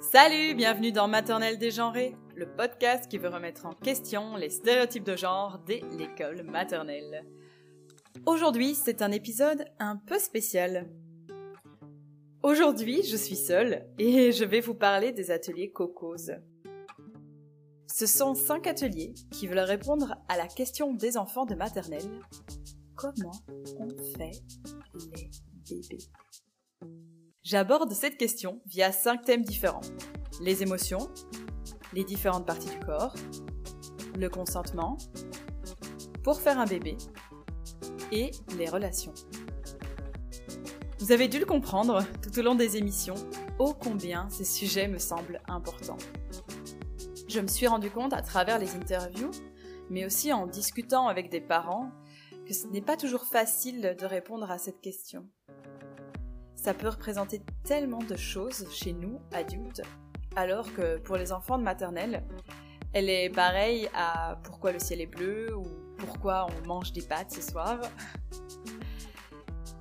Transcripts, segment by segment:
Salut, bienvenue dans Maternelle dégenrée, le podcast qui veut remettre en question les stéréotypes de genre dès l'école maternelle. Aujourd'hui, c'est un épisode un peu spécial. Aujourd'hui, je suis seule et je vais vous parler des ateliers Cocos. Ce sont cinq ateliers qui veulent répondre à la question des enfants de maternelle. Comment on fait les bébés? J'aborde cette question via cinq thèmes différents. Les émotions, les différentes parties du corps, le consentement, pour faire un bébé et les relations. Vous avez dû le comprendre tout au long des émissions, ô combien ces sujets me semblent importants. Je me suis rendu compte à travers les interviews, mais aussi en discutant avec des parents, que ce n'est pas toujours facile de répondre à cette question ça peut représenter tellement de choses chez nous, adultes, alors que pour les enfants de maternelle, elle est pareille à pourquoi le ciel est bleu ou pourquoi on mange des pâtes ce soir.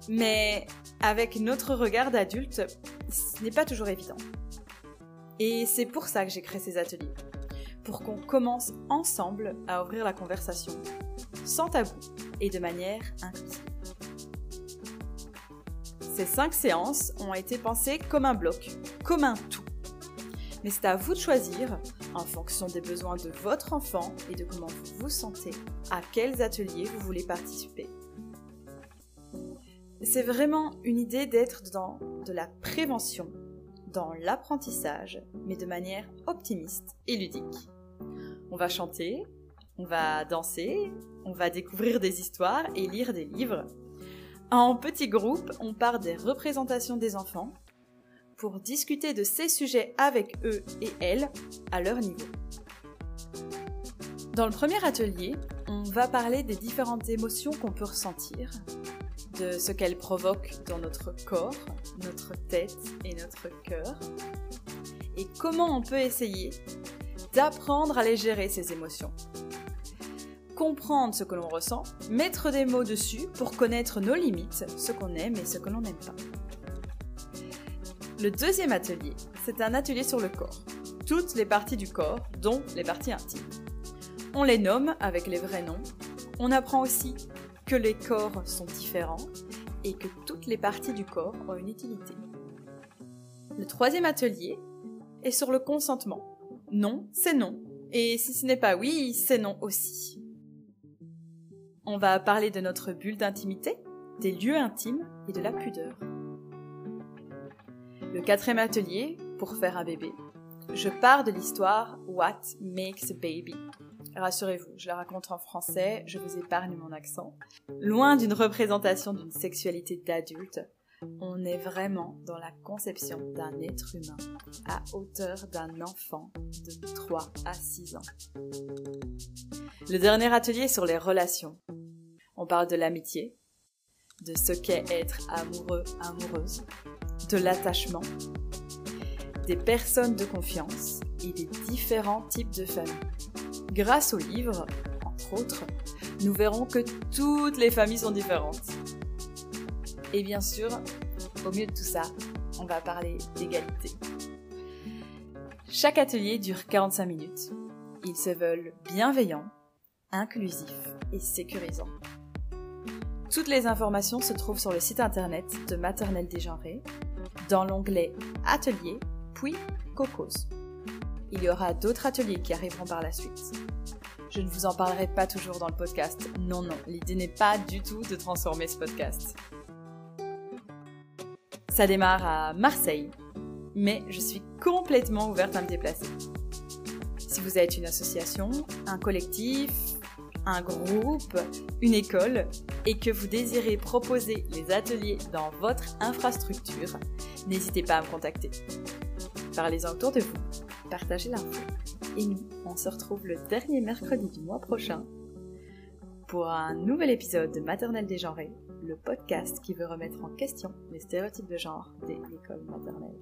Mais avec notre regard d'adulte, ce n'est pas toujours évident. Et c'est pour ça que j'ai créé ces ateliers. Pour qu'on commence ensemble à ouvrir la conversation, sans tabou et de manière inclusive. Ces cinq séances ont été pensées comme un bloc, comme un tout. Mais c'est à vous de choisir, en fonction des besoins de votre enfant et de comment vous vous sentez, à quels ateliers vous voulez participer. C'est vraiment une idée d'être dans de la prévention, dans l'apprentissage, mais de manière optimiste et ludique. On va chanter, on va danser, on va découvrir des histoires et lire des livres, en petits groupes, on part des représentations des enfants pour discuter de ces sujets avec eux et elles à leur niveau. Dans le premier atelier, on va parler des différentes émotions qu'on peut ressentir, de ce qu'elles provoquent dans notre corps, notre tête et notre cœur, et comment on peut essayer d'apprendre à les gérer ces émotions comprendre ce que l'on ressent, mettre des mots dessus pour connaître nos limites, ce qu'on aime et ce que l'on n'aime pas. Le deuxième atelier, c'est un atelier sur le corps. Toutes les parties du corps, dont les parties intimes. On les nomme avec les vrais noms. On apprend aussi que les corps sont différents et que toutes les parties du corps ont une utilité. Le troisième atelier est sur le consentement. Non, c'est non. Et si ce n'est pas oui, c'est non aussi. On va parler de notre bulle d'intimité, des lieux intimes et de la pudeur. Le quatrième atelier, pour faire un bébé, je pars de l'histoire What Makes a Baby. Rassurez-vous, je la raconte en français, je vous épargne mon accent. Loin d'une représentation d'une sexualité d'adulte, on est vraiment dans la conception d'un être humain à hauteur d'un enfant de 3 à 6 ans. Le dernier atelier sur les relations. On parle de l'amitié, de ce qu'est être amoureux, amoureuse, de l'attachement, des personnes de confiance et des différents types de familles. Grâce au livre, entre autres, nous verrons que toutes les familles sont différentes. Et bien sûr, au milieu de tout ça, on va parler d'égalité. Chaque atelier dure 45 minutes. Ils se veulent bienveillants, inclusifs et sécurisants. Toutes les informations se trouvent sur le site internet de Maternelle Dégenrée, dans l'onglet Atelier, puis Cocos. Il y aura d'autres ateliers qui arriveront par la suite. Je ne vous en parlerai pas toujours dans le podcast. Non, non, l'idée n'est pas du tout de transformer ce podcast. Ça démarre à Marseille, mais je suis complètement ouverte à me déplacer. Si vous êtes une association, un collectif, un groupe, une école, et que vous désirez proposer les ateliers dans votre infrastructure, n'hésitez pas à me contacter. Parlez-en autour de vous, partagez l'info. Et nous, on se retrouve le dernier mercredi du mois prochain pour un nouvel épisode de Maternelle dégenrée, le podcast qui veut remettre en question les stéréotypes de genre dès l'école maternelle.